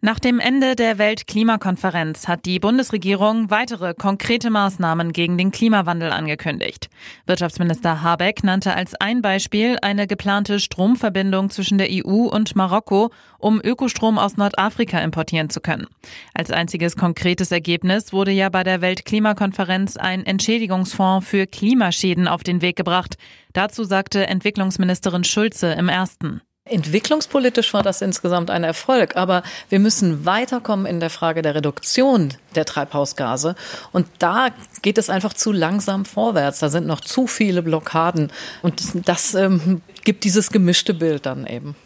Nach dem Ende der Weltklimakonferenz hat die Bundesregierung weitere konkrete Maßnahmen gegen den Klimawandel angekündigt. Wirtschaftsminister Habeck nannte als ein Beispiel eine geplante Stromverbindung zwischen der EU und Marokko, um Ökostrom aus Nordafrika importieren zu können. Als einziges konkretes Ergebnis wurde ja bei der Weltklimakonferenz ein Entschädigungsfonds für Klimaschäden auf den Weg gebracht. Dazu sagte Entwicklungsministerin Schulze im ersten. Entwicklungspolitisch war das insgesamt ein Erfolg, aber wir müssen weiterkommen in der Frage der Reduktion der Treibhausgase. Und da geht es einfach zu langsam vorwärts. Da sind noch zu viele Blockaden. Und das ähm, gibt dieses gemischte Bild dann eben.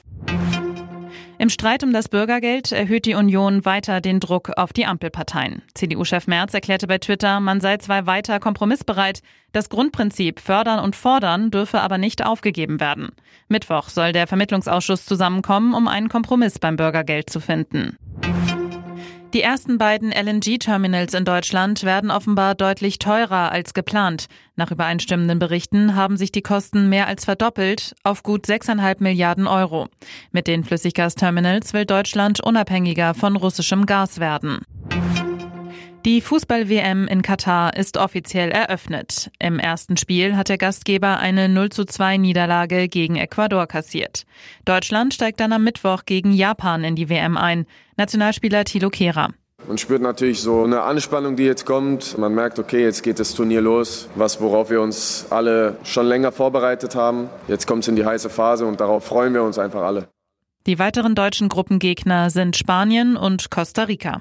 Im Streit um das Bürgergeld erhöht die Union weiter den Druck auf die Ampelparteien. CDU-Chef Merz erklärte bei Twitter, man sei zwar weiter kompromissbereit, das Grundprinzip fördern und fordern dürfe aber nicht aufgegeben werden. Mittwoch soll der Vermittlungsausschuss zusammenkommen, um einen Kompromiss beim Bürgergeld zu finden. Die ersten beiden LNG-Terminals in Deutschland werden offenbar deutlich teurer als geplant. Nach übereinstimmenden Berichten haben sich die Kosten mehr als verdoppelt auf gut 6,5 Milliarden Euro. Mit den Flüssiggasterminals will Deutschland unabhängiger von russischem Gas werden. Die Fußball-WM in Katar ist offiziell eröffnet. Im ersten Spiel hat der Gastgeber eine 0 zu 2 Niederlage gegen Ecuador kassiert. Deutschland steigt dann am Mittwoch gegen Japan in die WM ein. Nationalspieler Thilo Kehrer. Man spürt natürlich so eine Anspannung, die jetzt kommt. Man merkt, okay, jetzt geht das Turnier los, was worauf wir uns alle schon länger vorbereitet haben. Jetzt kommt es in die heiße Phase und darauf freuen wir uns einfach alle. Die weiteren deutschen Gruppengegner sind Spanien und Costa Rica.